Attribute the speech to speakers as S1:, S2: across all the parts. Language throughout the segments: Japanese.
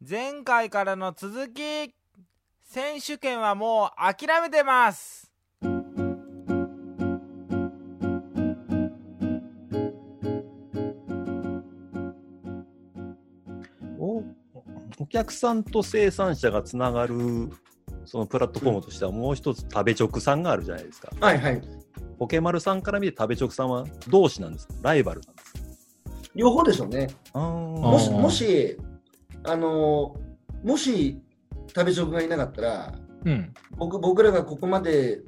S1: 前回からの続き選手権はもう諦めてます
S2: おお客さんと生産者がつながるそのプラットフォームとしてはもう一つ食べ直さんがあるじゃないですか。
S3: はいはい。
S2: ポケマルさんから見て食べ直さんは同志なんですか？ライバルなんですか？
S3: 両方でしょうね。
S2: あ
S3: もし、もし、あの、もし、食べ職がいなかったら、
S1: うん。
S3: 僕僕らがここまで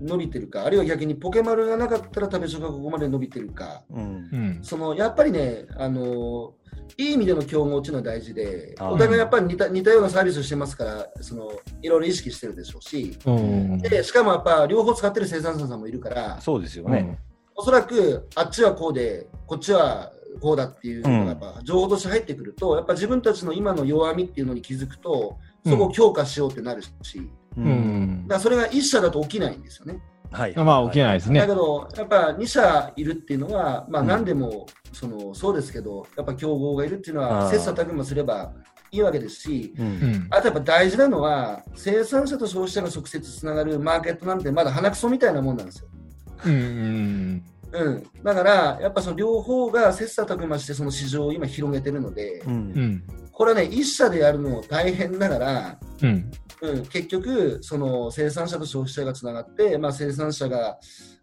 S3: 伸びてるか、あるいは逆にポケマルがなかったら食べ職がここまで伸びてるか、
S2: うん。
S1: うん。
S3: そのやっぱりね、あのいい意味での競合っていうのは大事で、お互いやっぱり似た似たようなサービスをしてますから、そのいろいろ意識してるでしょうし、
S1: うん。
S3: でしかもやっぱ両方使ってる生産者さんもいるから、
S2: そうですよね。
S3: おそらくあっちはこうで、こっちはこうだっていうのがやっぱ情報として入ってくると、やっぱ自分たちの今の弱みっていうのに気づくと、そこを強化しようってなるし、
S2: う
S1: うん。うん
S3: だからそれが1社だと起きないんですよね。
S2: はい。
S1: まあ起きないですね。
S3: だけど、やっぱ2社いるっていうのは、まあ
S2: うん。
S3: 何でも、そのそうですけど、やっぱ競合がいるっていうのは、切磋琢磨すればいいわけですし、
S2: うん。
S1: うん。
S3: あとやっぱ大事なのは、生産者と消費者が直接つながるマーケットなんてまだ鼻くそみたいなもんなんですよ。
S1: うんうん。
S3: うん、だから、やっぱその両方が切磋琢磨してその市場を今広げてるので、
S2: うん。
S1: うん
S3: これはね、一社でやるのも大変だから、
S1: うん。
S3: うん、結局、その生産者と消費者がつながって、まあ、生産者が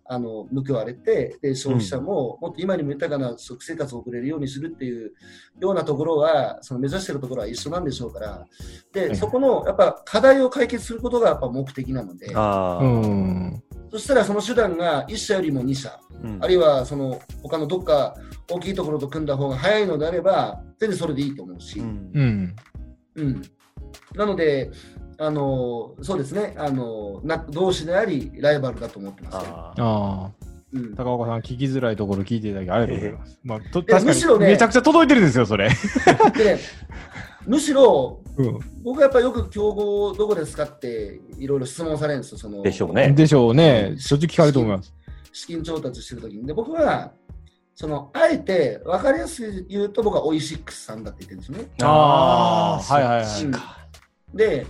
S3: あの報われてで、消費者ももっと今にも豊かな食生活を送れるようにするっていうようなところは、その目指しているところは一緒なんでしょうから、で
S1: はい
S3: そこのやっぱ課題を解決することがやっぱ目的なので、
S2: ああ、
S1: うん
S3: そしたらその手段が1社よりも2社、
S2: うん。
S3: あるいはその他のどっか大きいところと組んだ方が早いのであれば、全然それでいいと思うし。
S2: うん。
S1: うん。
S3: うん、なので、あのそうですね。あのな、同士であり、ライバルだと思ってます。よ。
S2: あ
S3: うん、
S1: 高岡さん聞きづらいところ聞いていただきありがとうございます、まあと確か
S3: むしろね
S1: にめちゃくちゃ届いてるんですよそれ。
S3: でね、むしろ、
S1: うん。
S3: 僕はやっぱよく競合どこですかっていろいろ質問されるんですよ、その
S2: でしょうね。
S1: でしょうね。しょっちゅう聞かれると思います。
S3: 資金調達してるときに。で、僕は、そのあえて分かりやすく言うと、僕はオイシックスさんだって言ってるんですよね。
S1: あー。はいはいはい
S3: うん。で、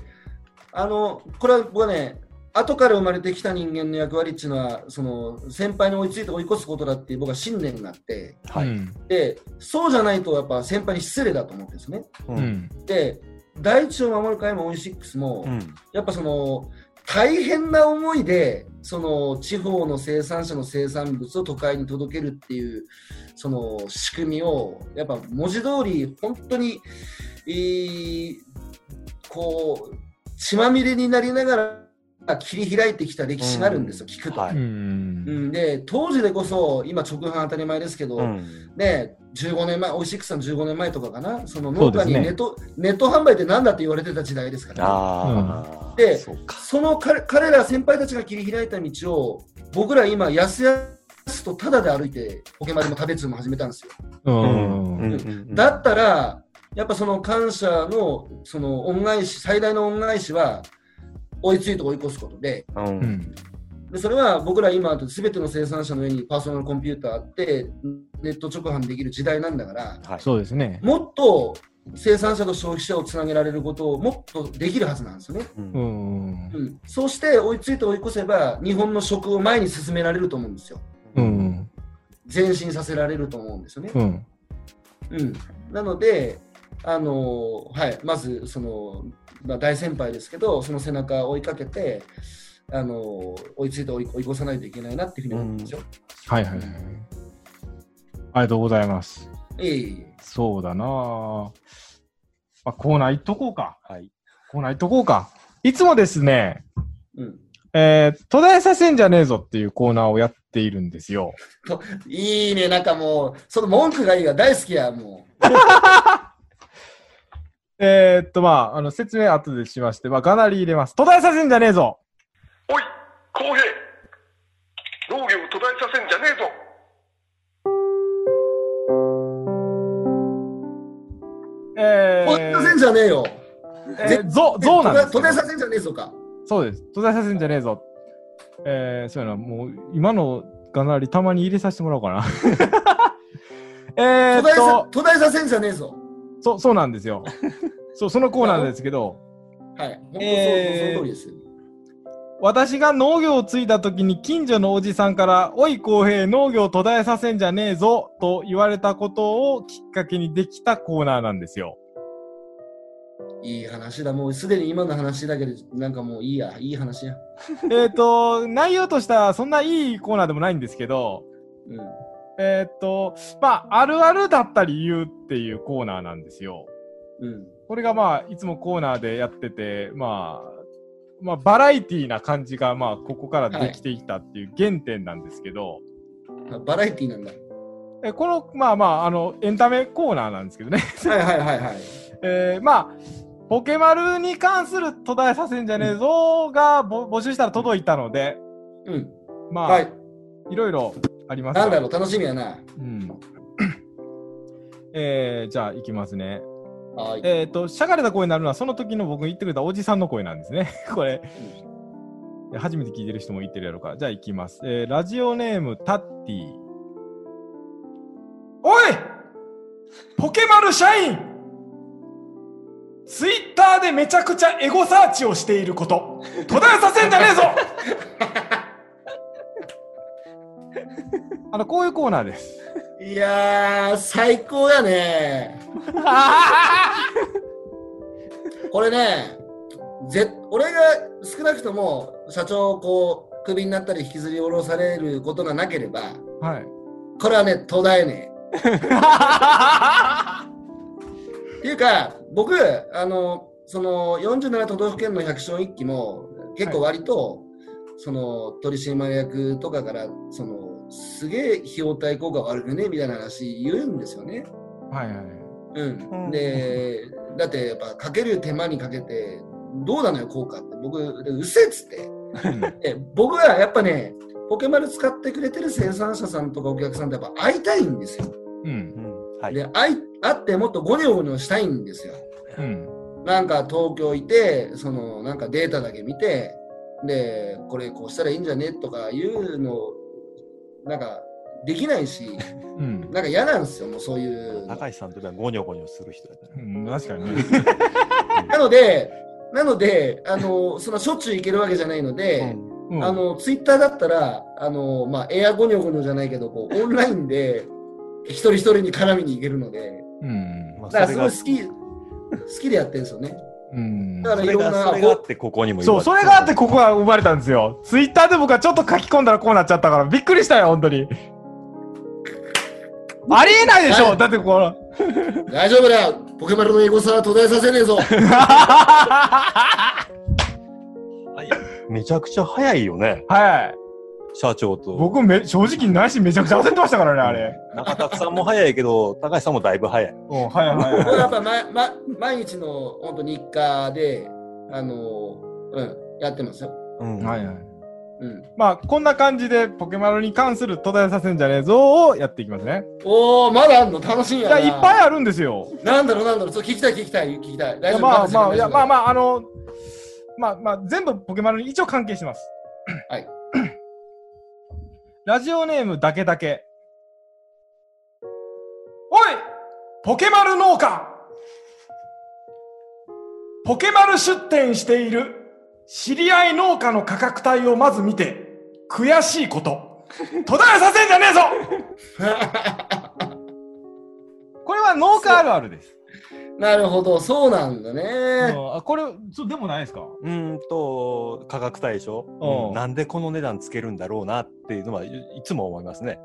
S3: あの、これは僕はね、後から生まれてきた人間の役割っていうのは、その先輩に追いついて追い越すことだっていう僕は信念があって、
S2: はい。
S1: うん
S3: で、そうじゃないとやっぱ先輩に失礼だと思ってるんですね。
S2: う
S1: うんん
S3: で、第一を守る会もオイシックスも、
S2: うん
S3: やっぱその、大変な思いで、その地方の生産者の生産物を都会に届けるっていう、その仕組みを、やっぱ文字通り、本当に、えーこう、血まみれになりながら切り開いてきた歴史があるんですよ、聞くと。
S2: はい。
S1: うん。
S3: うん、で、当時でこそ、今直販当たり前ですけど、
S2: うん。
S3: ね、15年前、オイシックスさん15年前とかかな、その農家にネット,、ネット販売って何だって言われてた時代ですから、
S2: ああ、
S3: で
S2: そうか。
S3: その彼彼ら先輩たちが切り開いた道を、僕ら今、やすやすとタダで歩いて、ポケマルも食べ通も始めたんですよ。
S1: うん。
S2: うん。
S3: だったら、やっぱその感謝のその恩返し、最大の恩返しは、追いついて追い越すことで、でそれは僕ら今、すべての生産者の上にパーソナルコンピューターあって、ネット直販できる時代なんだから、
S2: はい。
S1: そうですね。
S3: もっと生産者と消費者をつなげられることをもっとできるはずなんですよね。
S2: うん。
S1: うん
S3: うん、そうして追いついて追い越せば、日本の食を前に進められると思うんですよ。
S1: うん
S3: 前進させられると思うんですよね。
S1: うん。
S3: うん、なので、あのはい、まずその、まあ、大先輩ですけど、その背中を追いかけて、あの追いついて追い追い越さないといけないなっていうふうに思うんですよ。
S1: はいはいはいありがとうございます
S3: ええいえ
S1: そうだなぁ。まあ、コーナー行っとこうか。
S2: はい。
S1: コーナー行っとこうか。いつもですね、
S3: うん、
S1: えー、途絶えさせんじゃねえぞっていうコーナーをやっているんですよ。
S3: いいね、なんかもう、その文句がいいが大好きや、も
S1: えー、っと、まあ、あの、説明後でしまして、まあ、かなり入れます。途絶えさせんじゃねえぞ
S4: おい、公平。農業を途絶えさせんじゃねえぞ。
S1: え
S3: う。ほっとせん
S1: ー、
S3: じゃねえよ。
S1: えー、ゾ、ゾウなんです
S3: 途絶えさせんじゃねえぞか。
S1: そうです。途絶えさせんじゃねえぞ。えー、そうやな、もう、今のがなりたまに入れさせてもらおうかな。えーっ
S3: 途絶えさ
S1: と、
S3: 途絶えさせんじゃねえぞ。
S1: そ、そうなんですよ。そう、そのコーナーですけど、
S3: はい。
S1: えー
S3: その通りですよ。
S1: 私が農業を継いだ時に近所のおじさんから、おい公平農業途絶えさせんじゃねえぞと言われたことをきっかけにできたコーナーなんですよ。
S3: いい話だ。もうすでに今の話だけで、なんかもういいや。いい話や。
S1: えっと、内容としてはそんないいコーナーでもないんですけど、
S3: うん。
S1: えっと、まあ、あるあるだったり言うっていうコーナーなんですよ。
S3: うん。
S1: これがまあ、いつもコーナーでやってて、まあ、まあ、バラエティーな感じが、まあ、ここからできてきたっていう原点なんですけど、
S3: あバラエティーなんだ。
S1: えこの、まあまあ、あの、エンタメコーナーなんですけどね。
S3: はいはいはいはい。
S1: えーまあ、ポケマルに関する途絶えさせんじゃねえぞがぼ募集したら届いたので、
S3: うん。
S1: まあ、、
S3: はいい。
S1: ろいろあります
S3: なんだろう、楽しみやな。
S1: うん。えー、じゃあ、いきますね。
S3: はい。
S1: えっ、と、しゃがれた声になるのは、その時の僕言ってくれたおじさんの声なんですね。これ、初めて聞いてる人も言ってるやろか。じゃあ、いきます。えー、ラジオネーム、タッティ。おいポケマル社員ツイッターでめちゃくちゃエゴサーチをしていること、途絶えさせんじゃねえぞ あの、こういうコーナーです。
S3: いやー、最高やね。これね、ぜ俺が少なくとも社長こうクビになったり引きずり下ろされることがなければ
S1: はい。
S3: これはね途絶えねえ っていうか僕あのその47都道府県の百姓一揆も結構割と、その取締役とかからそのすげえ費用対効果悪くねみたいな話言うんですよね。
S1: はいはい。
S3: うん
S2: うん
S3: でだってやっぱかける手間にかけてどうなのよ効果って僕うっせえっつってで僕はやっぱねポケマル使ってくれてる生産者さんとかお客さんとやっぱ会いたいんですよ。
S1: うん。
S2: うんはい。
S3: で会い会ってもっとゴニョゴニョしたいんですよ。
S1: うん。
S3: なんか東京いてそのなんかデータだけ見てでこれこうしたらいいんじゃね？とかいうのなんかできないし
S1: うん。
S3: なんか嫌なんですよもうそういうの
S2: 高橋さんとかゴニョゴニョする人だったら。
S1: うん、確かにね。
S3: なのでなのであのそのしょっちゅう行けるわけじゃないので、
S1: うん
S3: あのツイッターだったらあの、まあ、エアゴニョゴニョじゃないけどこうオンラインで一人一人に絡みに行けるので
S1: うん。
S2: まあ
S3: だから
S2: それが
S3: すごい好き好きでやってるんですよね。
S1: うん。
S3: だから
S2: それが
S3: いろんな
S2: それがあってここにも
S1: そう、それがあってここが生まれたんですよ。ツイッターで僕はちょっと書き込んだらこうなっちゃったから、びっくりしたよ、本当に。ありえないでしょだってこの。
S3: 大丈夫だよポケマルのエゴサは途絶えさせねえぞ
S2: めちゃくちゃ早いよね、
S1: はい。
S2: 社長と。
S1: 僕め、正直ないしめちゃくちゃ焦ってましたからね、あれ。
S2: 中田さんも早いけど、高橋さんもだいぶ早い。
S1: うん、はいはい
S3: 僕はや
S1: は
S3: っぱ、まま、毎日の本当日課であの、うん、やってますよ。
S2: うん
S1: い。はいはい。
S3: うん、
S1: まあ、こんな感じでポケマルに関する途絶えさせんじゃねえぞをやっていきますね。
S3: おーまだあんの？楽しみ
S1: いや、
S3: やな。
S1: いっぱいあるんですよ。
S3: なんだろうなんだろうそう聞きたい聞きたい聞きたい。
S1: い
S3: 大丈夫
S1: やまあまあ、いや、まあ
S3: あ。
S1: まあ、あの、まあまあ、全部ポケマルに一応関係してます。
S3: はい。
S1: ラジオネームだけだけ。おいポケマル農家ポケマル出店している知り合い農家の価格帯をまず見て、悔しいこと。途絶えさせんじゃねえぞ これは農家あるあるです。
S3: なるほど、そうなんだね。
S1: あこれ、そうでもないですか？
S2: うーんと、価格対象、
S1: うん
S2: うん。なんでこの値段つけるんだろうなっていうのはいいつも思いますね。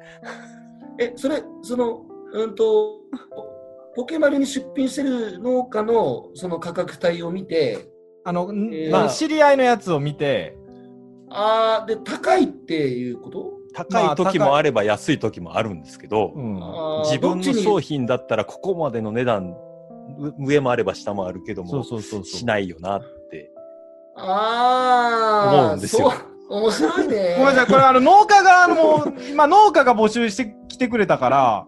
S3: え、それ、その、うんと、ポケマルに出品してる農家のその価格帯を見て、
S1: あの、ん
S3: えー。
S1: まあ、知り合いのやつを見て、
S3: あーで、高いっていうこと？
S2: 高い時もあれば安い時もあるんですけど、
S1: うん。
S3: あー
S2: 自分の商品だったらここまでの値段、う上もあれば下もあるけども、
S1: そうそうそうそう。
S2: しないよなって。
S3: ああ、
S2: 思うんですよ。
S3: 面白いね。
S1: ごめんなさい、これあの農家側の 今農家が募集してきてくれたから、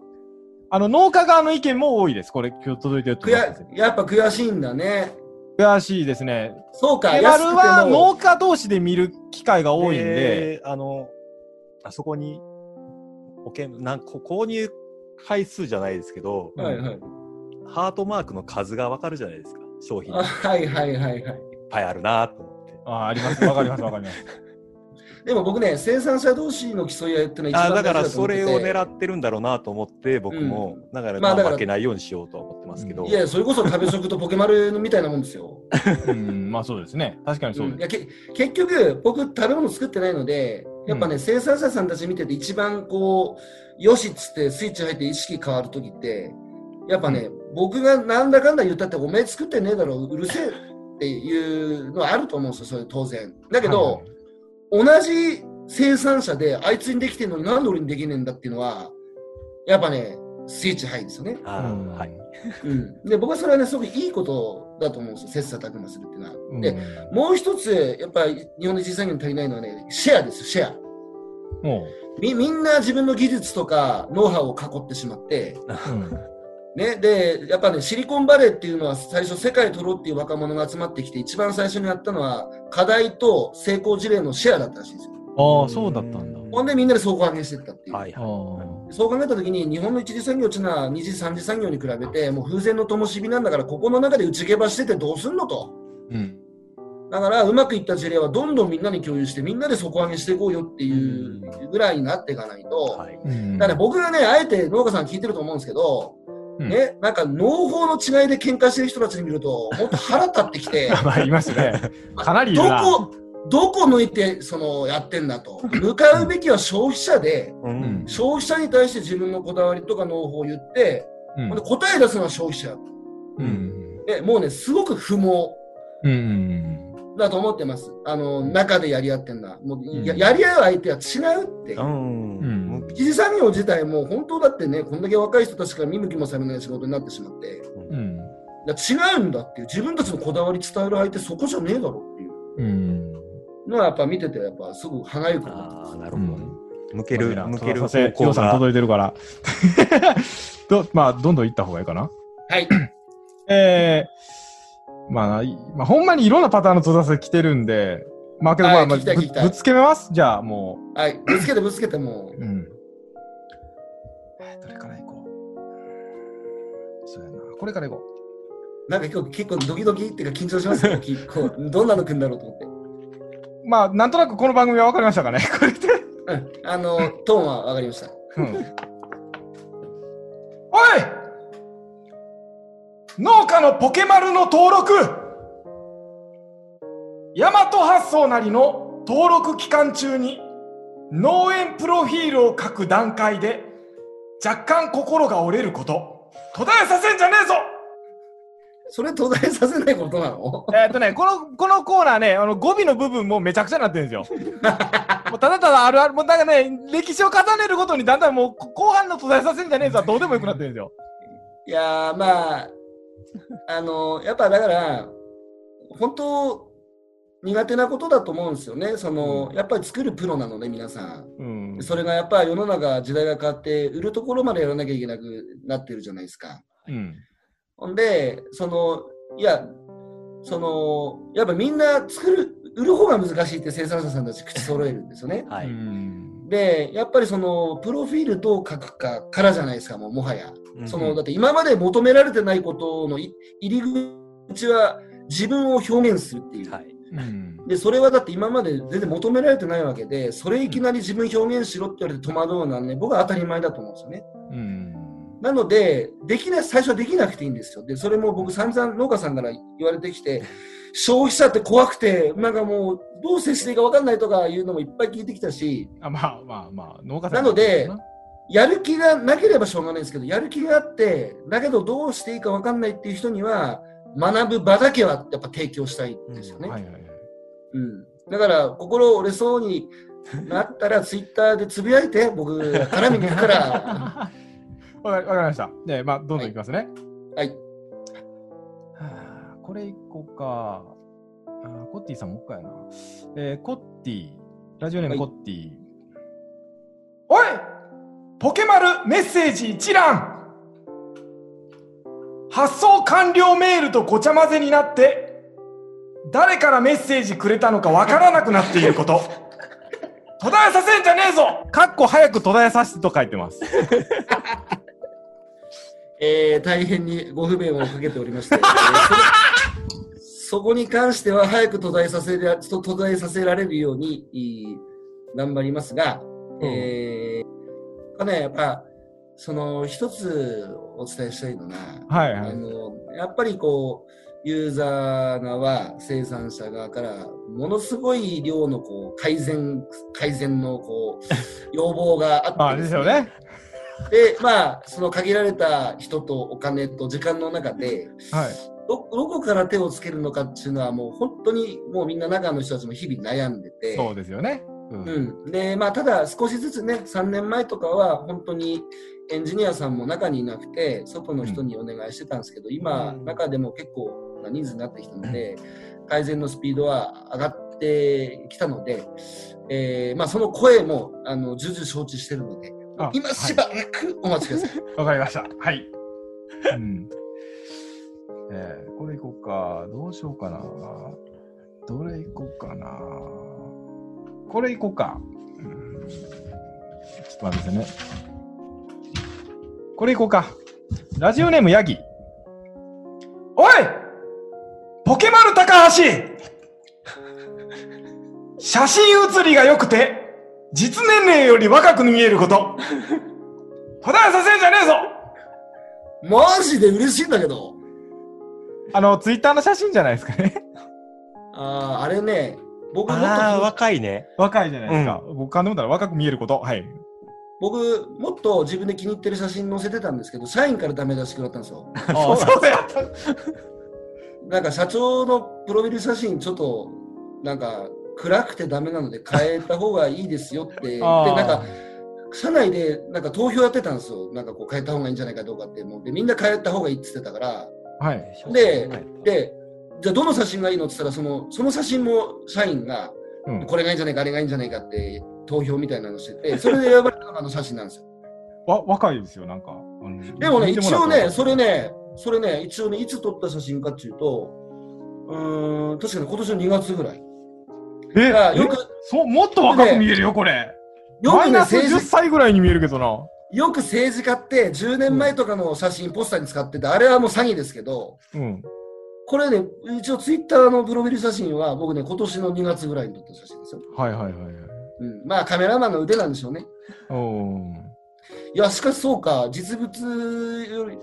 S1: あの農家側の意見も多いです。これ今日届いてると
S3: 悔
S1: 思います。
S3: やっぱ悔しいんだね。
S1: 悔しいですね。
S3: そうか、
S1: ペバルは農家同士で見る機会が多いんで、
S2: で、あの、あそこに、保険、なんこ購入回数じゃないですけど、
S3: はいはい。
S2: ハートマークの数がわかるじゃないですか。商品
S3: あ はいはいはいはい。
S2: いっぱいあるなと思って。
S1: ああります。わかります、わかります。
S3: でも僕ね、生産者同士の競い合いっていうのは一番
S2: あだから
S3: 大事だと思ってて
S2: それを狙ってるんだろうなと思って僕も、だからまあ
S3: まあだから
S2: 負けないようにしようとは思ってますけど、
S3: いや、それこそ食べ食とポケマルみたいなもんですよ。
S1: うん、まあそうですね。確かにそうです。
S3: うんいやけ結局、僕、食べ物作ってないので、やっぱね、生産者さんたち見てて一番こう、よしっつってスイッチ入って意識変わるときって、やっぱね、僕がなんだかんだ言ったって、お前作ってねえだろ、うるせえっていうのはあると思うんですよ、それ当然。だけど、同じ生産者であいつにできてるのになんで俺にできねえんだっていうのは、やっぱね、スイッチ入るんですよね。
S2: あー
S1: うん
S2: はい、
S3: うん。で、僕はそれはね、すごくいいことだと思うんですよ、切磋琢磨するっていうのは。
S1: うん
S3: で、もう一つ、やっぱり日本の実産業に足りないのはね、シェアですよ、シェア。
S1: も
S3: みみんな自分の技術とかノウハウを囲ってしまって、
S1: う、うん。
S3: ね、で、やっぱね、シリコンバレーっていうのは最初世界取ろうっていう若者が集まってきて、一番最初にやったのは、課題と成功事例のシェアだったらしいんですよ。
S1: ああ、そうだったんだ。
S3: ほんでみんなで総合上げしていったっていう。
S2: はい
S1: あ
S2: は
S1: あ。
S3: そう考えたときに、日本の一次産業っていうのは二次三次産業に比べて、もう風前の灯火なんだから、ここの中で内毛場しててどうすんのと。
S1: うん。
S3: だから、うまくいった事例はどんどんみんなに共有して、みんなで底上げしていこうよっていうぐらいになっていかないと、
S2: いはい
S1: うん
S3: だから僕がね、あえて農家さん聞いてると思うんですけど、
S1: うん
S3: ね、なんか農法の違いで喧嘩してる人たちに見ると、本当腹立ってきて、
S1: まあ、いますね。かなりい
S3: どこ、どこ抜いてそのやってんだと。向かうべきは消費者で、
S2: うん
S3: 消費者に対して自分のこだわりとか農法を言って、
S1: うん
S3: で答え出すのは消費者。
S1: うん。
S3: でもうね、すごく不毛
S1: うん。
S3: だと思ってます。あの、中でやり合ってんのは。もうや
S1: うん
S3: やり合う相手は違うって。
S2: うん
S1: うん
S3: 一次産業自体も本当だってね、こんだけ若い人たちから見向きもされない仕事になってしまって、
S1: うん。
S3: 違うんだっていう、自分たちのこだわり伝える相手そこじゃねえだろっていう
S1: うん。
S3: のはやっぱ見てて、やっぱすぐ歯がゆくなって。
S2: なるほどね、向ける
S1: まあ
S2: 向ける
S1: させ
S2: 方向
S1: ようさん
S2: が
S1: 届いてるから。どまあ、どんどん行った方がいいかな。
S3: はい。
S1: えー、まあ、いまあ、ほんまにいろんなパターンの閉ざせ来てるんで、まあけど、まあ、
S3: はい
S1: まあぶつけます？じゃあ、も
S3: はい。ぶつけてぶつけても
S1: う。うん。これから行こ
S3: う、なんか今日結構ドキドキっていうか緊張しますね。結構どんなの来るんだろうと思って。
S1: う。まあ、なんとなくこの番組は分かりましたかね これで。
S3: うん。あの、トーンはわかりました。
S1: うん。おい農家のポケマルの登録ヤマト発送なりの登録期間中に農園プロフィールを書く段階で若干心が折れること途絶えさせんじゃねえぞ
S3: それ途絶えさせないことなの？
S1: えーっとね、この、このコーナーね、あの語尾の部分もめちゃくちゃになってるんですよ。もうただただあるある、もうなんかね、歴史を重ねるごとにだんだんもうこ後半の途絶えさせんじゃねえぞはどうでもよくなってるんですよ。
S3: いやー、まあ、あの、やっぱだから、本当、苦手なことだと思うんですよね。その、やっぱり作るプロなので、皆さん。
S1: うん。
S3: それがやっぱり世の中、時代が変わって、売るところまでやらなきゃいけなくなってるじゃないですか。
S1: うん。
S3: ほんで、その、いや、その、やっぱみんな作る、売る方が難しいって生産者さんたち口揃えるんですよね。
S2: はい、
S1: うん
S3: で、やっぱりその、プロフィールどう書くかからじゃないですか、もうもはや。
S2: うん
S3: その、だって今まで求められてないことのい入り口は自分を表現するっていう。
S2: はい
S1: うん。
S3: で、それはだって今まで全然求められてないわけで、それいきなり自分表現しろって言われて戸惑うのはね、僕は当たり前だと思うんですよね。
S1: うん。
S3: なので、できない、最初はできなくていいんですよ。で、それも僕散々農家さんから言われてきて、消費者って怖くて、なんかもう、どう接していいか分かんないとかいうのもいっぱい聞いてきたし、
S1: あ、まあまあまあ、農家さん
S3: なのでやる気がなければしょうがないんですけど、やる気があって、だけどどうしていいか分かんないっていう人には、学ぶ場だけはやっぱ提供したいんですよね。だから、心折れそうになったら、ツイッターでつぶやいて、僕、絡みに行くから。
S1: わかりました。で、まあ、どんどんいきますね。
S3: はい。
S1: はあこれいこうか。あーコッティさんもう一回やな。えーコッティ、ラジオネーム
S3: はい
S1: コッティ。おいポケマルメッセージ一覧発送完了メールとごちゃ混ぜになって、誰からメッセージくれたのかわからなくなっていること。途絶えさせんじゃねえぞかっこ早く途絶えさせてと書いてます。
S3: えー大変にご不便をかけておりまして、そこに関しては早く途絶えさせら途絶えさせられるように頑張りますが、
S1: うん
S3: えー、ね、やっぱ、その一つお伝えしたいのが、
S1: はいはい。
S3: あのやっぱりこう、ユーザー側、生産者側から、ものすごい量のこう改善、改善のこう要望があって
S1: まあ、ですよね。
S3: で、まあ、その限られた人とお金と時間の中で、
S1: はい。
S3: どどこから手をつけるのかっていうのは、もう本当にもうみんな中の人たちも日々悩んでて、
S1: そうですよね。うん。
S3: うん、で、まあ、ただ少しずつね、3年前とかは本当にエンジニアさんも中にいなくて、外の人にお願いしてたんですけど、今、
S2: うん
S3: 中でも結構な人数になってきたので、改善のスピードは上がってきたので、えーまあ、その声もあの重々承知してるので、
S1: あ
S3: 今しばらくお待ちください。
S1: わかりました。はい。うん。えー、これいこうか。どうしようかな。どれいこうかな。これいこうか。うんちょっと待ってね。これいこうか。ラジオネームヤギ。おいポケマル高橋写真写りが良くて、実年齢より若く見えること。途絶えさせんじゃねえぞ
S3: マジで嬉しいんだけど、
S1: あの、ツイッターの写真じゃないですかね。
S3: あーあれね、僕もっと
S2: ああ、
S3: ひ
S2: 若いね。
S1: 若いじゃないですか。僕感でもたら若く見えること。はい。
S3: 僕、もっと自分で気に入ってる写真載せてたんですけど、社員からダメ出し食らったんですよ。
S1: ああ、そう。
S3: なんか社長のプロフィール写真、ちょっと、なんか、暗くてダメなので変えた方がいいですよって。で、なんか、社内でなんか投票やってたんですよ。なんかこう変えた方がいいんじゃないかどうかって。もうで、みんな変えた方がいいって言ってたから。
S1: はい。
S3: で、で、じゃあどの写真がいいのって言ったら、その、その写真も社員が、
S1: うん。
S3: これがいいんじゃないか、あれがいいんじゃないかって投票みたいなのしてて、それで選ばれたのがあの写真なんですよ。
S1: わ、若いですよ、なんか。
S3: でもね、一応ね、それね、それね、一応ね、いつ撮った写真かっていうと、うーん、確かに今年の2月ぐらい。
S1: え
S3: よく、
S1: そう、もっと若く見えるよ、これ。
S3: よくね、
S1: マイナス10
S3: 政治、
S1: 歳ぐらいに見えるけどな。
S3: よく政治家って10年前とかの写真、ポスターに使ってて、あれはもう詐欺ですけど、
S1: うん。
S3: これね、一応ツイッターのプロフィール写真は、僕ね、今年の2月ぐらいに撮った写真ですよ。
S1: はいはいはいはい。
S3: うん、まあ、カメラマンの腕なんでしょうね。
S1: おー
S3: いや、しかしそうか、実物より。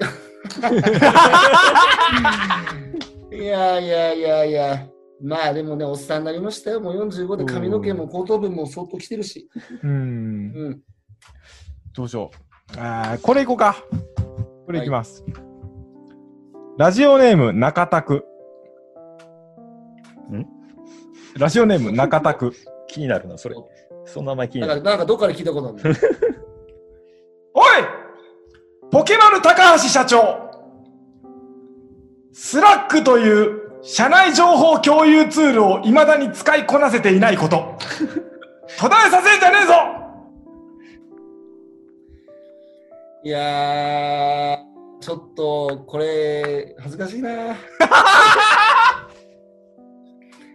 S3: いやいやいやいや、まあでもね、おっさんになりましたよ。もう45で髪の毛も後頭部も相当来てるし。
S1: うん。
S3: うん。
S1: どうしよう。あーこれいこうか。これいきます。ラジオネーム、中田区。
S2: ん？
S1: ラジオネーム、中田区。
S2: 気になるな、それ。その名前気に
S3: なんか、
S2: なる。
S3: なんかどっかで聞いたことあるね。
S1: おいポケマル高橋社長スラックという社内情報共有ツールを未だに使いこなせていないこと。途絶えさせんじゃねえぞ
S3: いやー、ちょっと、これ、恥ずかしいな。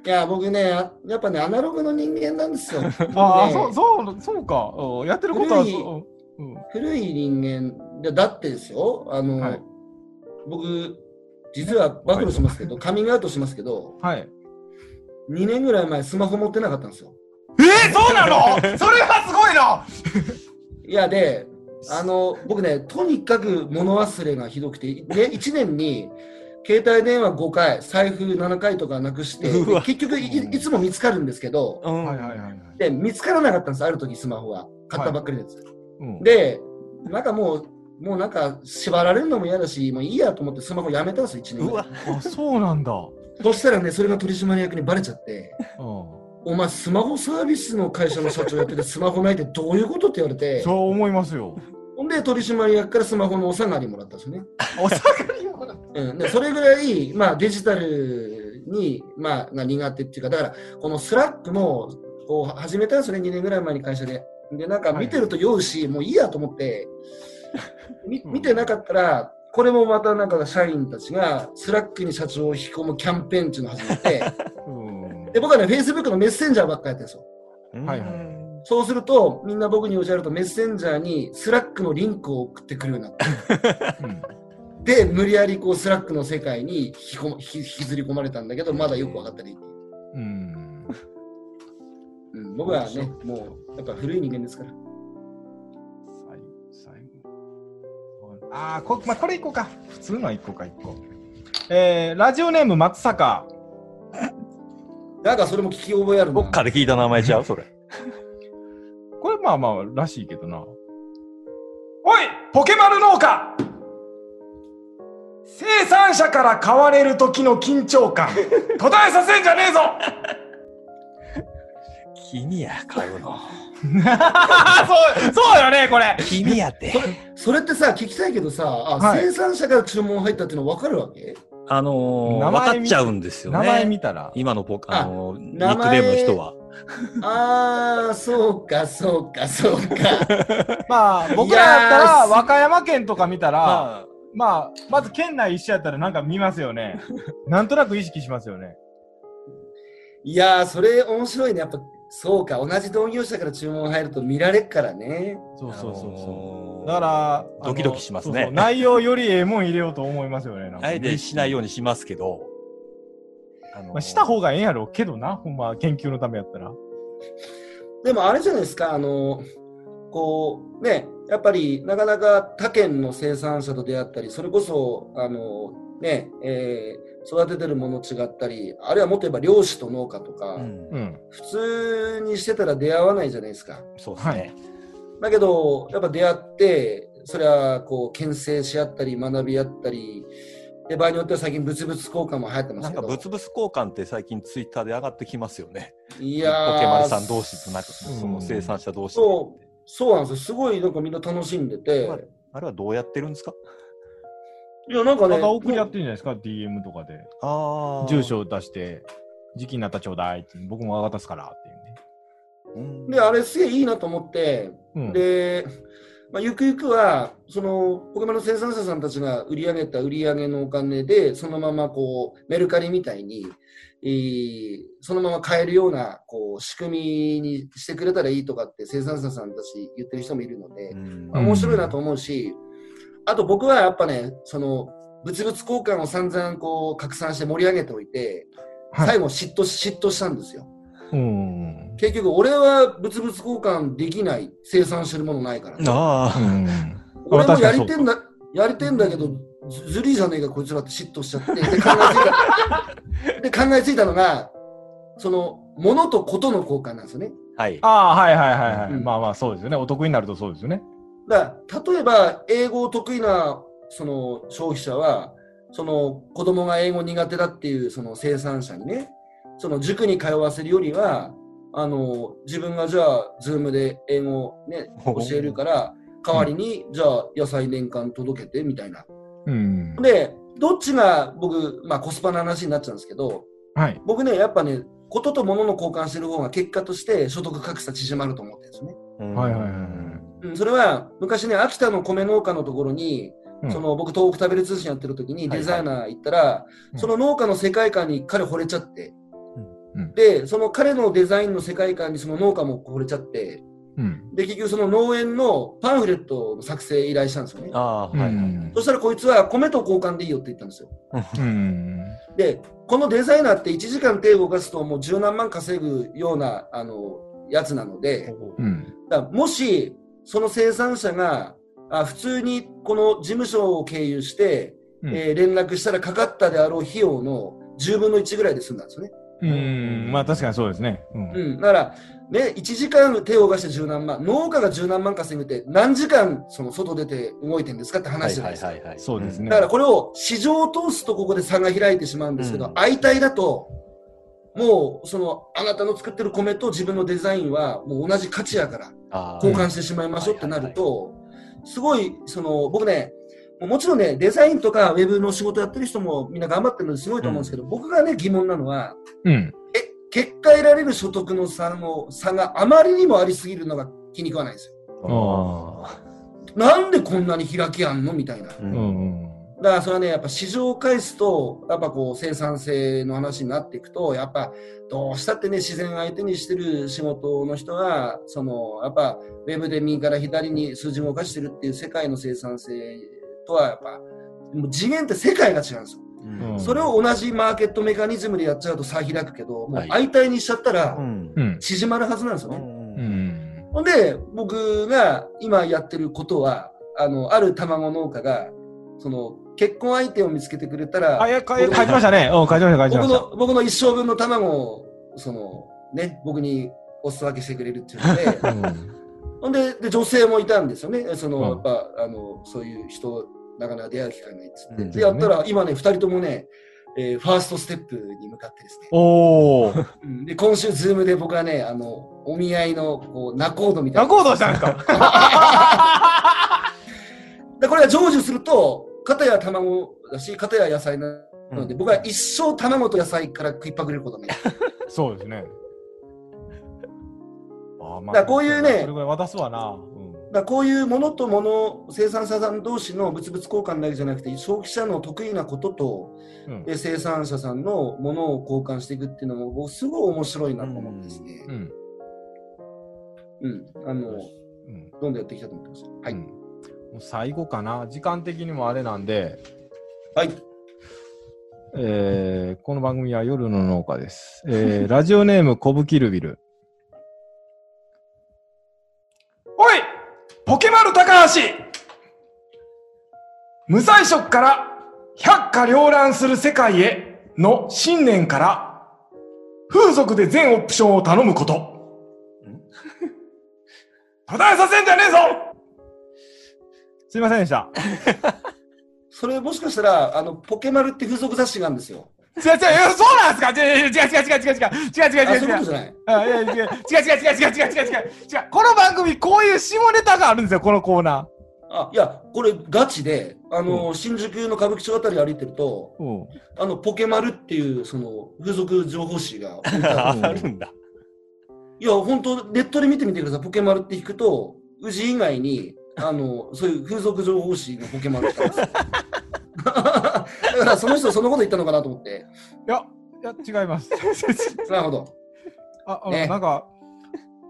S3: いや、僕ね、あやっぱね、アナログの人間なんですよ。
S1: ああ、
S3: ね
S1: そう、そう、そうか。うんやってることは
S3: 古い
S1: そう。うん
S3: 古い人間でだってですよあの、
S1: はい
S3: 僕実は暴露しますけど、カミングアウトしますけど
S1: はい。
S3: 2年ぐらい前スマホ持ってなかったんですよ
S1: えー、そうなの？それはすごいない
S3: やであの僕ねとにかく物忘れがひどくて、ね、1年に携帯電話5回財布7回とかなくして結局いいつも見つかるんですけど
S2: うん。
S1: はいはいはいはい。
S3: で見つからなかったんですある時スマホは。買ったばっかりのやつ、
S1: うん、
S3: でなんかもうもうなんか縛られるのも嫌だしもういいやと思ってスマホやめたんですよ1年
S2: うわ、
S1: あ、そうなんだ。
S3: そしたらね、それが取締役にバレちゃって、
S1: うん。
S3: お前、スマホサービスの会社の社長やってて、スマホないってどういうことって言われて、
S1: そう思いますよ。
S3: ほんで、取締役からスマホのお下がりもらったんですよね。
S1: お下がりもらっ
S3: うん、でそれぐらい、まあ、デジタルに、まあ、が苦手っていうか、だから、このスラックも、こう、始めたんですよね、2年ぐらい前に会社で。で、なんか見てると酔うし、もういいやと思って、み見てなかったら、これもまたなんか社員たちが、スラックに社長を引き込むキャンペーンっていうのを始めて、
S1: うん。
S3: で、僕はね、Facebook のメッセンジャーばっかやってるんですよ。
S1: はい
S3: そうすると、みんな僕に教えると、メッセンジャーにスラックのリンクを送ってくるようになって。
S1: うん
S3: で、無理やりこうスラックの世界に引きこ引き引きずり込まれたんだけど、まだよく分かったり、
S1: うん。
S3: うん、僕はね、もうやっぱ古い人間ですから。
S1: 最最後。ああ、こ,、まあ、これいこうか。普通のいこうか、一個。えー、ラジオネーム松坂。
S3: なんかそれも聞き覚えあるな。
S2: どっかで聞いた名前ちゃう？それ。
S1: これまあまあらしいけどな。おいポケマル農家生産者から買われる時の緊張感 途絶えさせんじゃねえぞ
S2: 君や、買うの。
S1: そうそうよねこれ
S2: 君やって。
S3: それってさ、聞きたいけどさ、あ
S1: はい
S3: 生産者から注文入ったっていうの分かるわけ？
S2: あのー、分かっちゃうんですよね。
S1: 名前見たら？
S2: 今のポカ、あのー、ニックネームの人は。
S3: あー、そうか、そうか、そうか。
S1: まあ僕らやったら和歌山県とか見たら、
S2: ま
S1: まあまず県内一緒やったらなんか見ますよね。なんとなく意識しますよね。
S3: いやー、それ面白いね。やっぱ、そうか、同じ同業者から注文入ると見られっからね。
S1: そうそうそうそう。だから、
S2: ドキドキしますね
S1: そうそう内容よりええもん入れようと思いますよね。なんか
S2: あえてしないようにしますけど。あのー
S1: まあ、した方がええんやろうけどな、ほんま、研究のためやったら。
S3: でもあれじゃないですか、あの、こう、ね、やっぱりなかなか他県の生産者と出会ったり、それこそ、あの、ね、えー育ててるもの違ったり、あるいはもっと言えば漁師と農家とか、
S2: うん
S1: うん。
S3: 普通にしてたら出会わないじゃないですか。
S2: そうですね。
S3: だけど、やっぱ出会って、それはこう、牽制し合ったり、学び合ったり、で、場合によっては最近物々交換も流行ってま
S2: なん
S3: すけど。
S2: か物々交換って最近ツイッターで上がってきますよね。
S3: い
S2: ポ
S3: やー
S2: ケマルさん同士となんか、
S1: うん
S2: その生産者同士
S3: そうそうなんですよ。すごいなんかみんな楽しんでて。
S2: はいあれはどうやってるんですか？
S3: いや、なんかね、
S1: また送り合ってるんじゃないですか、DM とかで。
S2: あ
S1: 住所を出して、時期になったらちょうだいって、僕も渡すからっていうね。
S2: うん
S3: で、あれすげえいいなと思って、
S1: うん、
S3: で、まあ、ゆくゆくは、その、ポケモンの生産者さんたちが売り上げた売り上げのお金で、そのままこう、メルカリみたいに、えーそのまま買えるような、こう、仕組みにしてくれたらいいとかって生産者さんたち言ってる人もいるので、
S2: うん
S3: まあ面白いなと思うし、あと僕はやっぱね、その、物々交換を散々こう、拡散して盛り上げておいて、
S1: はい
S3: 最後嫉妬し、嫉妬したんですよ。
S1: うん。
S3: 結局、俺は物々交換できない、生産してるものないから。
S2: ああ、
S1: うん。
S3: 俺もやりてんだ、やりてんだけど、ずずるいじゃねえか、こいつらって嫉妬しちゃって、で、考えついた、で、考えついたのが、その、物とことの交換なんですよね。
S2: はい。
S1: ああ、はいはいはいはい。
S3: うん
S1: まあまあ、そうですよね。お得になるとそうですよね。
S3: だ例えば、英語得意な、その、消費者は、その、子供が英語苦手だっていう、その生産者にね、その、塾に通わせるよりは、あの、自分がじゃあ、ズームで英語をね、教えるから、代わりに、じゃあ、野菜年間届けて、みたいな。
S1: うん。
S3: で、どっちが僕、まあコスパの話になっちゃうんですけど、
S1: はい。
S3: 僕ね、やっぱね、ことと物の交換してる方が結果として所得格差縮まると思ってるんですよね。
S1: はいはいはい
S3: うん、それは昔ね、秋田の米農家のところに、
S1: うん
S3: その僕、東北食べる通信やってる時に
S2: はい
S3: デザイナー行ったら、
S1: うん
S3: その農家の世界観に彼惚れちゃって、
S1: うん
S3: で、その彼のデザインの世界観にその農家も惚れちゃって、
S1: うん。
S3: で、結局その農園のパンフレットの作成依頼したんですよね。
S2: ああ、はいはいはい。
S3: そしたらこいつは米と交換でいいよって言ったんですよ。
S1: うん。
S3: で、このデザイナーって1時間手を動かすともう十何万稼ぐような、あの、やつなので、
S1: うん。
S3: もし、その生産者が、あ普通にこの事務所を経由して、
S1: うん
S3: えー連絡したらかかったであろう費用の10分の1ぐらいで済んだんですよね。
S1: うん。まあ確かにそうですね。うん。
S3: うん。だから、ね、1時間手を動かして十何万、農家が十何万稼ぐって何時間その外出て動いてるんですかって
S2: はい
S3: 話じゃなですか。
S2: はいいはいはい。
S1: そうですね
S3: だからこれを市場を通すとここで差が開いてしまうんですけど、
S2: うん
S3: 相対だと、もうそのあなたの作ってる米と自分のデザインはもう同じ価値やから交換してしまいましょうってなると、すごい、その僕ね、もちろんね、デザインとかウェブの仕事やってる人もみんな頑張ってるのですごいと思うんですけど、僕がね、疑問なのは、
S1: うん。
S3: え、結果得られる所得の差の差があまりにもありすぎるのが気に食わないんですよ。
S2: あ
S3: なんでこんなに開きあんのみたいな。
S2: ーう
S1: うんん。
S3: だからそれはね、やっぱ市場を返すと、やっぱこう生産性の話になっていくと、やっぱどうしたってね、自然相手にしてる仕事の人が、その、やっぱウェブで右から左に数字を動かしてるっていう世界の生産性とはやっぱもう次元って世界が違うんですよ。
S2: うん
S1: うん
S3: それを同じマーケットメカニズムでやっちゃうと差開くけど、も
S2: はい
S3: う相対にしちゃったら。縮まるはずなんですよね。
S1: う
S2: うん
S1: ん。
S3: ほんで、僕が今やってることは、あの、ある卵農家が、その、結婚相手を見つけてくれたら、
S1: あ、いや、書い書いてましたね。うん、書いてました、書いてました。
S3: 僕の、僕の一生分の卵を、その、ね、僕にお裾分けしてくれるっていうので、
S1: うん
S3: ほんでで、女性もいたんですよね。その、
S1: うん
S3: やっぱ、あの、そういう人、なかなか出会う機会ないっつって。
S2: うん
S3: で、やったら、今ね、二人ともね、えーファーストステップに向かってですね。
S1: お
S3: で、今週、ズームで僕はね、あの、お見合いの、こう、仲人みたいな。
S1: 仲人したんですか
S3: で、これが成就すると、片や卵だし、片や野菜なので、僕は一生卵と野菜から食いっぱぐれることね。
S1: そうですね。
S3: だこういうね
S1: それぐらい渡すわな。うん
S3: だからこういうものともの、生産者さん同士の物々交換だけじゃなくて、消費者の得意なことと、
S1: うん
S3: で生産者さんのものを交換していくっていうのも、僕すごい面白いなと思ってですね。
S1: うん。
S3: うん。あの、
S1: うん。
S3: どんどんやっていきたいと思ってます。はい。
S1: うんもう最後かな。時間的にもあれなんで、
S3: はい。
S1: えーこの番組は夜の農家です。えーラジオネーム、コブキルビル。おいポケマル高橋無彩色から百花繚乱する世界への信念から風俗で全オプションを頼むこと。途絶えさせんじゃねえぞすいませんでした。
S3: それもしかしたら、あの、ポケマルって付属雑誌があるんですよ。
S1: 違う違う、そうなんですか？違う違う違う違う違う違う違う違う違う違う
S3: あ、
S1: 違う違う
S3: そういう
S1: 違う違う違う違う違う違う違う違うこの番組こういう下ネタがあるんですよこのコーナ
S3: あ、いや、これガチで、あの、新宿の歌舞伎町あたり歩いてると、
S1: ー。うん。
S3: あの、ポケマルっていう、その、風俗情報誌が置いてある
S2: あるんだ。
S3: いや、本当ネットで見てみてください。ポケマルって引くと、宇治以外に、あの、そういう風俗情報誌のポケマルってあるんですよ だから、その人そのこと言ったのかなと思って。
S1: いや、いや違います。
S3: なるほど。
S1: あ、あの
S3: ね
S1: なんか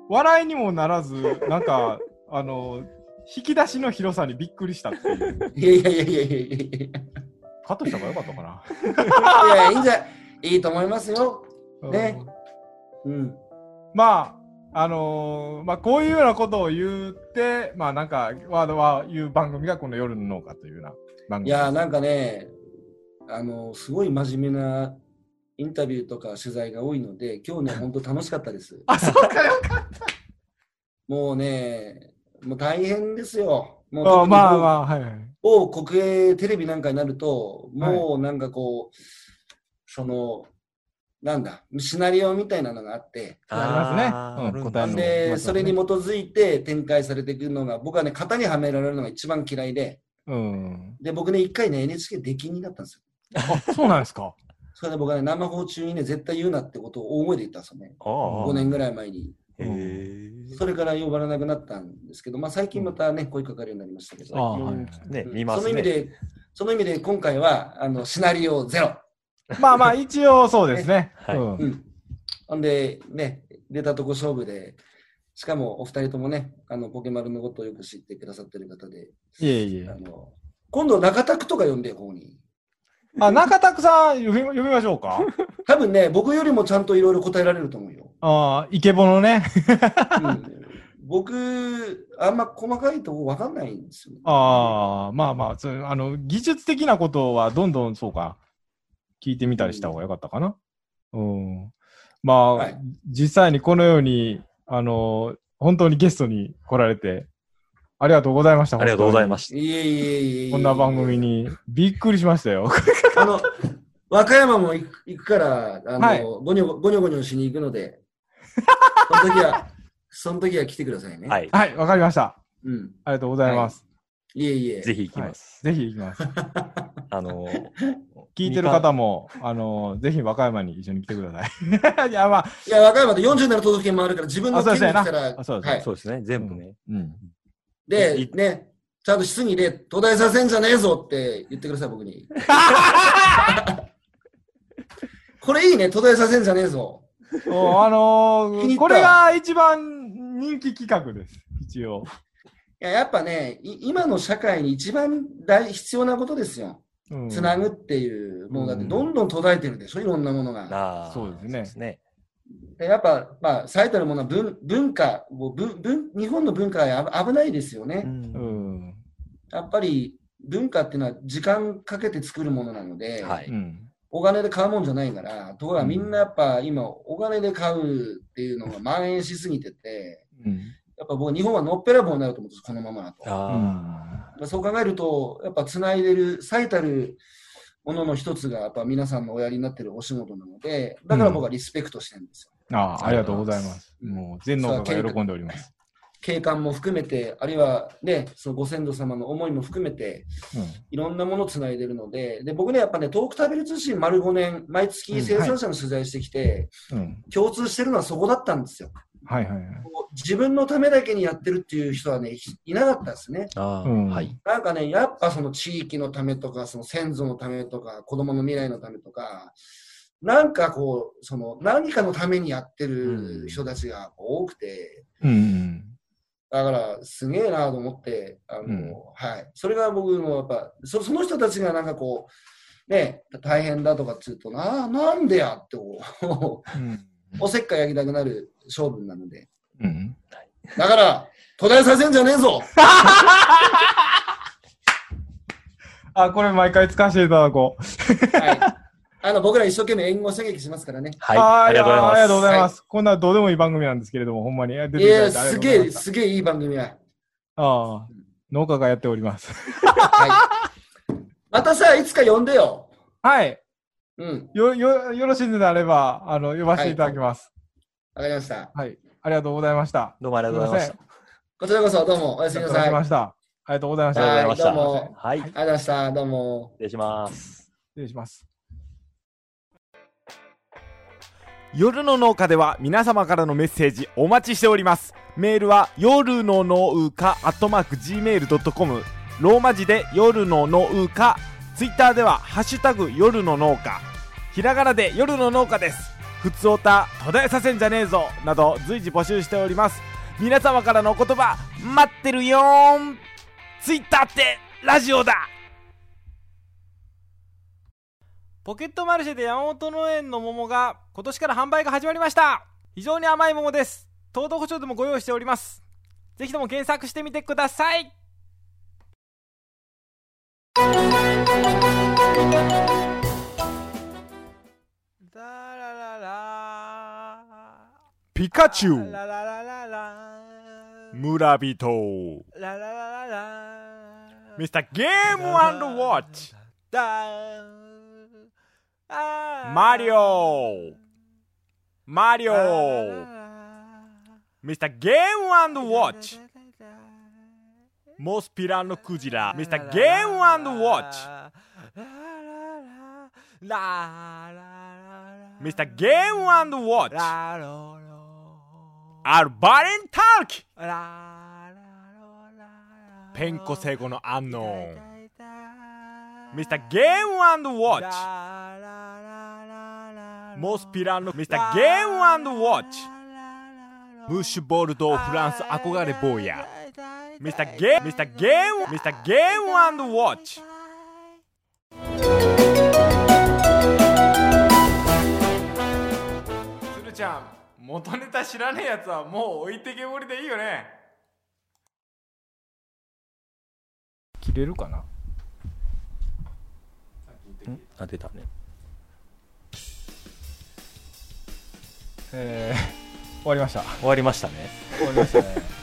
S1: 笑いにもならずなんかあの引き出しの広さにびっくりしたっていう。
S3: いやいやいやいやいやいやい
S1: カットした方がよかったかな。
S3: や。いや、いいんじゃ、いいと思いますよ。ね
S1: うん
S3: うん。
S1: まあ、あのーまあ、こういうようなことを言って、まあ、なんか、ワードは言う番組がこの夜の農家というような番組。
S3: いや、なんかね、あの、すごい真面目なインタビューとか取材が多いので、今日ね、本当楽しかったです。
S1: あ、そうかよかっ
S3: もうね、もう大変ですよ。もう
S1: た。あまあまあ、はいはい。
S3: 某国営テレビなんかになると、もうなんかこう、その、なんだ、シナリオみたいなのがあって、
S1: ありますねうん答えの
S3: で、それに基づいて展開されていくのが、僕はね、型にはめられるのが一番嫌いで、
S1: うん。
S3: で、僕ね、一回ね、NHK 出禁になったんですよ。
S1: あ、そうなんですか。
S3: それで僕はね、生放中にね、絶対言うなってことを大声で言ったんですよね。
S2: ああ。
S3: 5年ぐらい前に。
S2: へえ。
S3: それから呼ばれなくなったんですけど、まあ最近またね、声かかるようになりましたけど、
S1: あはい
S3: うん
S2: ね、
S3: うん
S2: 見ますね。
S3: その意味で、その意味で今回は、あの、シナリオゼロ。
S1: まあまあ、一応そうですね。
S2: はい
S1: うん
S3: うん。ほんで、ね、出たとこ勝負で、しかもお二人ともね、あの、ポケマルのことをよく知ってくださってる方で、
S1: いえいえ
S3: あ。の、今度中田区とか呼んでよ、ここに。
S1: あ、中田さん、呼び呼びましょうか？
S3: 多分ね、僕よりもちゃんといろいろ答えられると思うよ。
S1: ああ、イケボのね。
S3: うん、僕、あんま細かいとこわかんないんですよ。
S1: ああ、まあまあ、あの、技術的なことはどんどんそうか、聞いてみたりした方がよかったかな。うん。まあ、
S3: はい
S1: 実際にこのように、あの、本当にゲストに来られて、ありがとうございました。
S2: ありがとうございま
S1: し
S2: す。
S3: いえいえいえ。
S1: こんな番組。にびっくりしましたよ。
S3: あの、和歌山も行く行くから、あの、
S1: はい
S3: ゴニョゴニョゴニョしに行くので、その時は、その時は来てくださいね。。
S2: はいい。
S1: はい、わかりました。
S3: うん。
S1: ありがとうございます。
S3: いえいえ。
S2: ぜひ行きます。
S1: ぜひ行きます。
S2: あの、
S1: 聞いてる方も、あの、ぜひ和歌山に一緒に来てください。いや、まあ、
S3: いや、和歌山で47都道府県もあるから、自分の県に来たら、
S1: あそうですね
S3: はい。
S2: そうですね、全部ね。
S1: うん。
S3: で
S2: い、
S3: ね、ちゃんと質疑で、途絶えさせんじゃねえぞって言ってください、僕に。これいいね、途絶えさせんじゃねえぞ。
S1: おあのーこれが一番人気企画です。一応。
S3: いや、やっぱね、い今の社会に一番大必要なことですよ。
S1: うん
S3: つなぐっていう、もうだって
S1: うん
S3: どんどん途絶えてるでしょ、いろんなものが。
S2: ああ
S1: そうですね
S2: ね。
S3: でやっぱ、まあ、最たるものは文文化もう文文、日本の文化は危危ないですよね。
S2: うん
S1: うん。
S3: やっぱり文化っていうのは時間かけて作るものなので、
S2: はい。
S1: うん。
S3: お金で買うもんじゃないから、ところがみんなやっぱ今、お金で買うっていうのが蔓延しすぎてて、
S1: うん。
S3: やっぱ僕、日本はのっぺらぼうになると思うんです、このままだと。
S2: あ
S3: そう考えると、やっぱつないでる最たるものの一つが、やっぱ皆さんのおやりになってるお仕事なので、だから僕はリスペクトしてるんですよ。
S1: ああ、ありがとうございます。
S3: うん
S1: もう、全農家が喜んでおります。
S3: 景観も含めて、あるいはね、そのご先祖様の思いも含めて、いろんなものをつないでるので、で僕ね、やっぱね、東北食べる通信丸5年、毎月生産者の取材してきて、
S1: うん。うん。
S3: 共通してるのはそこだったんですよ。
S1: はいはい
S3: 自分のためだけにやってるっていう人はね、いいなかったですね。
S2: あ。はい。
S3: なんかね、やっぱその地域のためとか、その先祖のためとか、子供の未来のためとか、なんかこう、その何かのためにやってる人たちが多くて、
S1: うん。
S3: だからすげえなと思って、あの、
S1: うん
S3: はい。それが僕のやっぱ、そその人たちがなんかこう、ね、大変だとかって言うと、な、なんでやってこう、
S1: うん。
S3: おせっかい焼きたくなる勝負なので。
S1: うん。
S3: だから、途絶えさせんじゃねえぞ
S1: あ、これ毎回使わせていただこう。
S3: はい。あの、僕ら一生懸命援護射撃しますからね。
S2: はい。
S1: あ
S2: りがとうございます。
S1: ありがとうございます。こんなどうでもいい番組なんですけれども、ほんまに。出て
S3: いや、すげえ、すげえいい番組や。
S1: ああ、農家がやっております。
S3: はい。またさ、いつか呼んでよ。
S1: はい。
S3: うん。
S1: よ、よ、よろしいのであれば、あの、呼ばせていただきます。
S3: わかりました。
S1: はい。ありがとうございました。
S2: どうもありがとうございました。
S3: こちらこそどうもおやすみなさい。ありがとう
S1: いただきました。ありがとうございました。
S2: ありがとうございました。
S3: はいどうも
S2: はい。
S3: ございました。どうも。
S2: 失礼します。
S1: 失礼します。
S5: 夜の農家では皆様からのメッセージお待ちしておりますメールは夜の農家アットマーク Gmail.com ローマ字で夜の農家ツイッターではハッシュタグ夜の農家。ひらがなで夜の農家です。ふつおた途絶えさせんじゃねえぞなど随時募集しております。皆様からのお言葉待ってるよーん。ツイッターってラジオだ。ポケットマルシェで山本農園の桃が今年から販売が始まりました。非常に甘い桃です。糖度保証でもご用意しております。ぜひとも検索してみてください。ララララピカチュウラララララ村人ラララララミスターゲームウォッチマリオマリオミスターゲームウォッチモスピラノクジラ。ミスターゲームアンドウォッチミスターゲームアンドウォッチアルバレンタルキペンコセゴのアンノーンミスターゲームアンドウォッチモスピラノミスターゲームアンドウォッチムッシュボールドフランス憧れ坊やミスターゲーミスターゲームミスターゲームウォッチ
S1: 鶴ちゃん、元ネタ知らねえやつはもう置いてけぼりでいいよね。切れるかな？
S2: あ、出たね。
S1: えー、終わりました。
S2: 終わりましたね。
S1: 終わりましたね。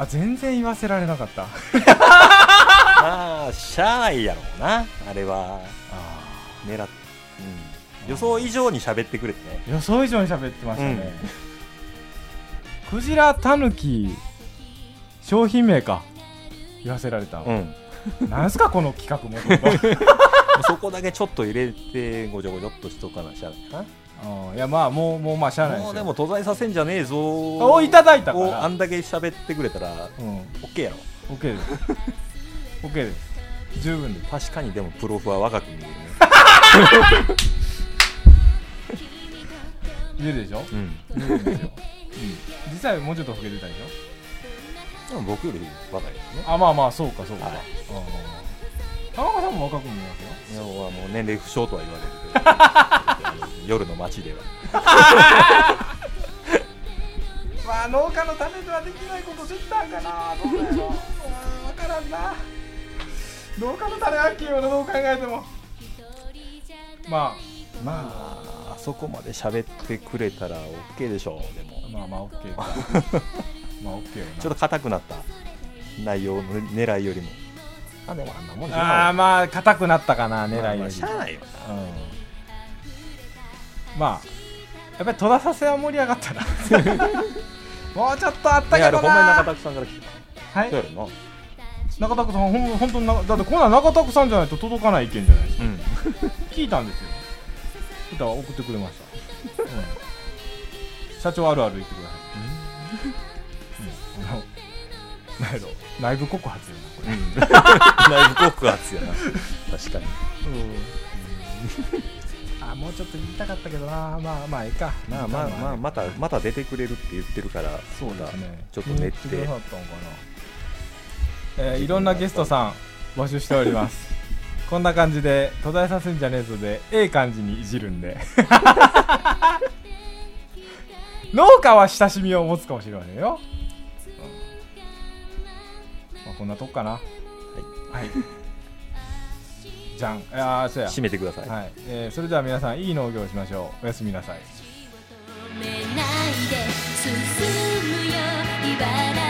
S1: あ、全然言わせられなかった。
S2: まあ、しゃあないやろうな、あれは。狙っ、うん。予想以上に喋ってくれてね。
S1: 予想以上に喋ってましたね。クジラ、タヌキ、商品名か。言わせられた。
S2: うん。
S1: なんすか、この企画も。
S2: そこだけちょっと入れて、ごちょごちょっとしとかなしゃあない
S1: うんいや、まあ、もう、もう、まあ、しゃあない
S2: な。
S1: ですよ。
S2: もうでも、途絶えさせんじゃねえぞ
S1: おいただいたから。
S2: をあんだけ喋ってくれたら、
S1: うん。
S2: オッケーやろ。
S1: OK です。OK です。十分です。
S2: 確かにでも、プロフは若く見えるね。
S1: 見えるでしょ？
S2: うん。
S1: 見えるんですよ。うん。実際もうちょっと老けてたでしょ？
S2: でも僕より若いですね。
S1: あ、まあまあ、そうか、そうか。
S2: はい
S1: うん田中さんも若く見えますよ
S2: 要はもう年齢不詳とは言われるけど 夜の街では。
S1: まあ農家のためではできないことできたんかな。どう分からんな。農家の種はきよなどう考えても。ま
S2: まああそこまで喋ってくれたら OK でしょう。でも。
S1: あまあまあ OK か。まあ OK よな。
S2: ちょっと硬くなった内容の狙いよりも。あでもあんなもんじゃ
S1: ああ
S2: ない
S1: まあ硬くなったかな狙い
S2: まあまあ
S1: より
S2: しゃあないよ
S1: うんまあやっぱり戸田させは盛り上がったな。もうちょっとあった
S2: ねあれ
S1: けど
S2: ほんまに中
S1: な
S2: 田さんから来た。
S1: はい。中田さんほん本当になだってこんなん中田さんじゃないと届かない意見じゃないですか。
S2: うん。
S1: 聞いたんですよ。そしたら送ってくれました、うん、社長あるある言ってください、うん、あのなんやろ内部告発よなこれ。
S2: 内部告発やな。確かに
S1: あもうちょっと言いたかったけどな。まあまあいいか。
S2: まあまあまあまたまた出てくれるって言ってるから
S1: そうですね。
S2: ちょっと練って
S1: ったのかな。えーいろんなゲストさん募集しております。こんな感じで途絶えさせんじゃねえぞでええ感じにいじるんで。農家は親しみを持つかもしれませんよ、うん。まあ、こんなとこかな。はい、はい、じゃん。ああそうや。
S2: 締めてください。
S1: はい、えーそれでは皆さんいい農業をしましょう。おやすみなさい。
S6: 進むよ茨